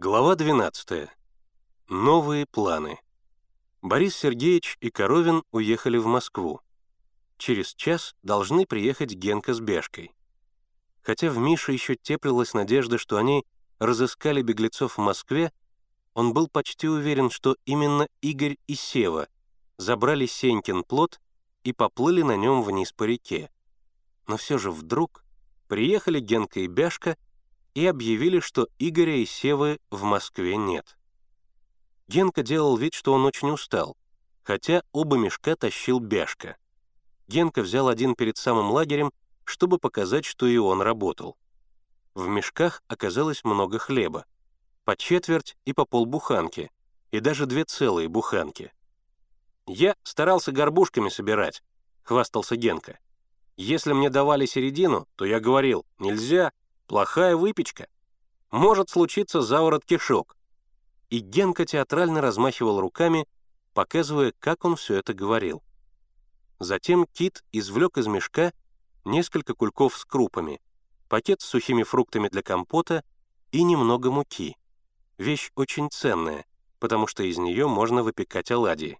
Глава 12. Новые планы. Борис Сергеевич и Коровин уехали в Москву. Через час должны приехать Генка с Бешкой. Хотя в Мише еще теплилась надежда, что они разыскали беглецов в Москве, он был почти уверен, что именно Игорь и Сева забрали Сенькин плод и поплыли на нем вниз по реке. Но все же вдруг приехали Генка и Бяшка и объявили, что Игоря и Севы в Москве нет. Генка делал вид, что он очень устал, хотя оба мешка тащил Бяшка. Генка взял один перед самым лагерем, чтобы показать, что и он работал. В мешках оказалось много хлеба, по четверть и по полбуханки, и даже две целые буханки. «Я старался горбушками собирать», — хвастался Генка. «Если мне давали середину, то я говорил, нельзя, плохая выпечка. Может случиться заворот кишок». И Генка театрально размахивал руками, показывая, как он все это говорил. Затем Кит извлек из мешка несколько кульков с крупами, пакет с сухими фруктами для компота и немного муки. Вещь очень ценная, потому что из нее можно выпекать оладьи.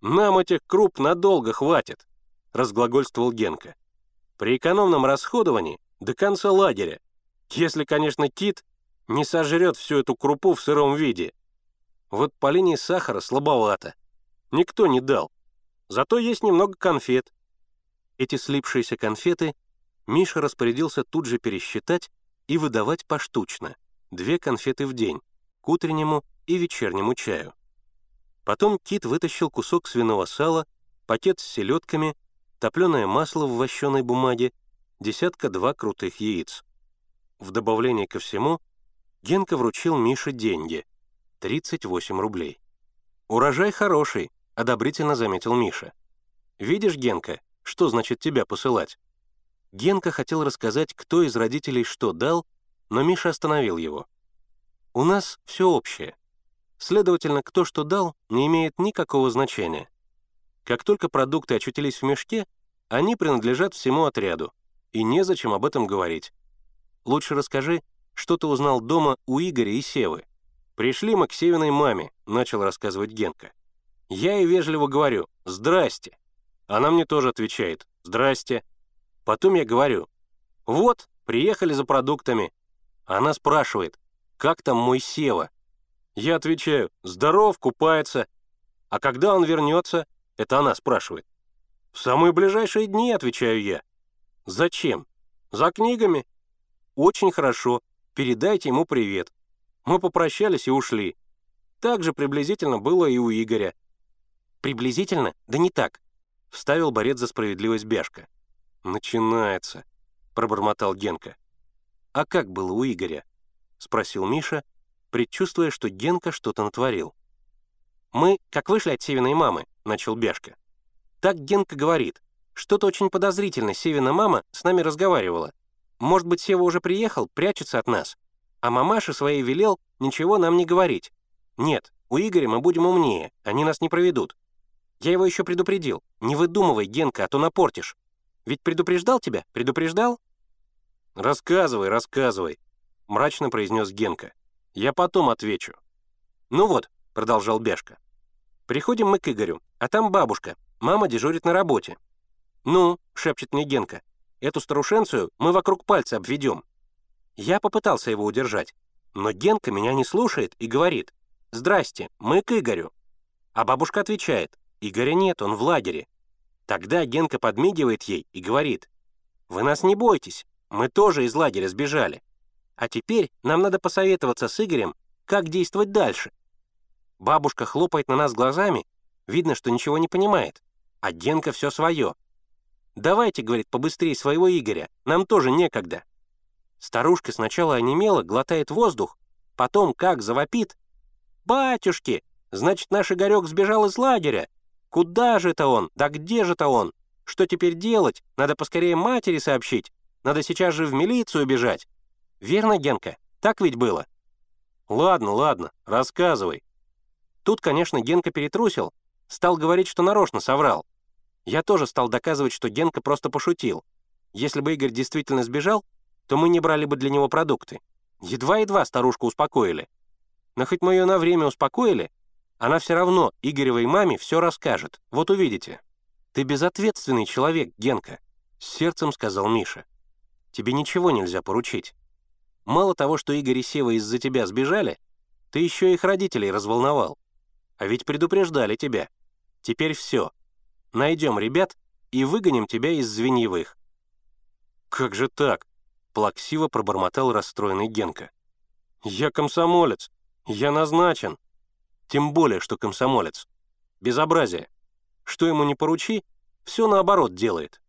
«Нам этих круп надолго хватит», — разглагольствовал Генка. «При экономном расходовании до конца лагеря, если, конечно, кит не сожрет всю эту крупу в сыром виде. Вот по линии сахара слабовато. Никто не дал. Зато есть немного конфет». Эти слипшиеся конфеты Миша распорядился тут же пересчитать и выдавать поштучно, две конфеты в день, к утреннему и вечернему чаю. Потом Кит вытащил кусок свиного сала, пакет с селедками, топленое масло в вощеной бумаге, десятка-два крутых яиц. В добавление ко всему Генка вручил Мише деньги — 38 рублей. «Урожай хороший», — одобрительно заметил Миша. «Видишь, Генка, что значит тебя посылать?» Генка хотел рассказать, кто из родителей что дал, но Миша остановил его. «У нас все общее. Следовательно, кто что дал, не имеет никакого значения. Как только продукты очутились в мешке, они принадлежат всему отряду, и незачем об этом говорить. Лучше расскажи, что ты узнал дома у Игоря и Севы. «Пришли мы к Севиной маме», — начал рассказывать Генка. Я ей вежливо говорю «Здрасте». Она мне тоже отвечает «Здрасте». Потом я говорю «Вот, приехали за продуктами». Она спрашивает «Как там мой Сева?» Я отвечаю, здоров, купается. А когда он вернется, это она спрашивает. В самые ближайшие дни, отвечаю я. Зачем? За книгами. Очень хорошо, передайте ему привет. Мы попрощались и ушли. Так же приблизительно было и у Игоря. Приблизительно? Да не так. Вставил борец за справедливость Бяшка. «Начинается», — пробормотал Генка. «А как было у Игоря?» — спросил Миша, предчувствуя, что Генка что-то натворил. «Мы, как вышли от Севиной мамы», — начал Бяшка. «Так Генка говорит. Что-то очень подозрительно Севина мама с нами разговаривала. Может быть, Сева уже приехал, прячется от нас. А мамаша своей велел ничего нам не говорить. Нет, у Игоря мы будем умнее, они нас не проведут. Я его еще предупредил. Не выдумывай, Генка, а то напортишь. Ведь предупреждал тебя? Предупреждал?» «Рассказывай, рассказывай», — мрачно произнес Генка. Я потом отвечу». «Ну вот», — продолжал Бяшка. «Приходим мы к Игорю, а там бабушка, мама дежурит на работе». «Ну», — шепчет мне Генка, «эту старушенцию мы вокруг пальца обведем». Я попытался его удержать, но Генка меня не слушает и говорит, «Здрасте, мы к Игорю». А бабушка отвечает, «Игоря нет, он в лагере». Тогда Генка подмигивает ей и говорит, «Вы нас не бойтесь, мы тоже из лагеря сбежали». А теперь нам надо посоветоваться с Игорем, как действовать дальше. Бабушка хлопает на нас глазами, видно, что ничего не понимает, а Генка все свое. «Давайте, — говорит, — побыстрее своего Игоря, нам тоже некогда». Старушка сначала онемела, глотает воздух, потом как завопит. «Батюшки, значит, наш Игорек сбежал из лагеря. Куда же это он? Да где же это он? Что теперь делать? Надо поскорее матери сообщить. Надо сейчас же в милицию бежать. Верно, Генка? Так ведь было?» «Ладно, ладно, рассказывай». Тут, конечно, Генка перетрусил, стал говорить, что нарочно соврал. Я тоже стал доказывать, что Генка просто пошутил. Если бы Игорь действительно сбежал, то мы не брали бы для него продукты. Едва-едва старушку успокоили. Но хоть мы ее на время успокоили, она все равно Игоревой маме все расскажет. Вот увидите. Ты безответственный человек, Генка, с сердцем сказал Миша. Тебе ничего нельзя поручить. Мало того, что Игорь и Сева из-за тебя сбежали, ты еще их родителей разволновал. А ведь предупреждали тебя. Теперь все. Найдем ребят и выгоним тебя из звеньевых». «Как же так?» — плаксиво пробормотал расстроенный Генка. «Я комсомолец. Я назначен. Тем более, что комсомолец. Безобразие. Что ему не поручи, все наоборот делает.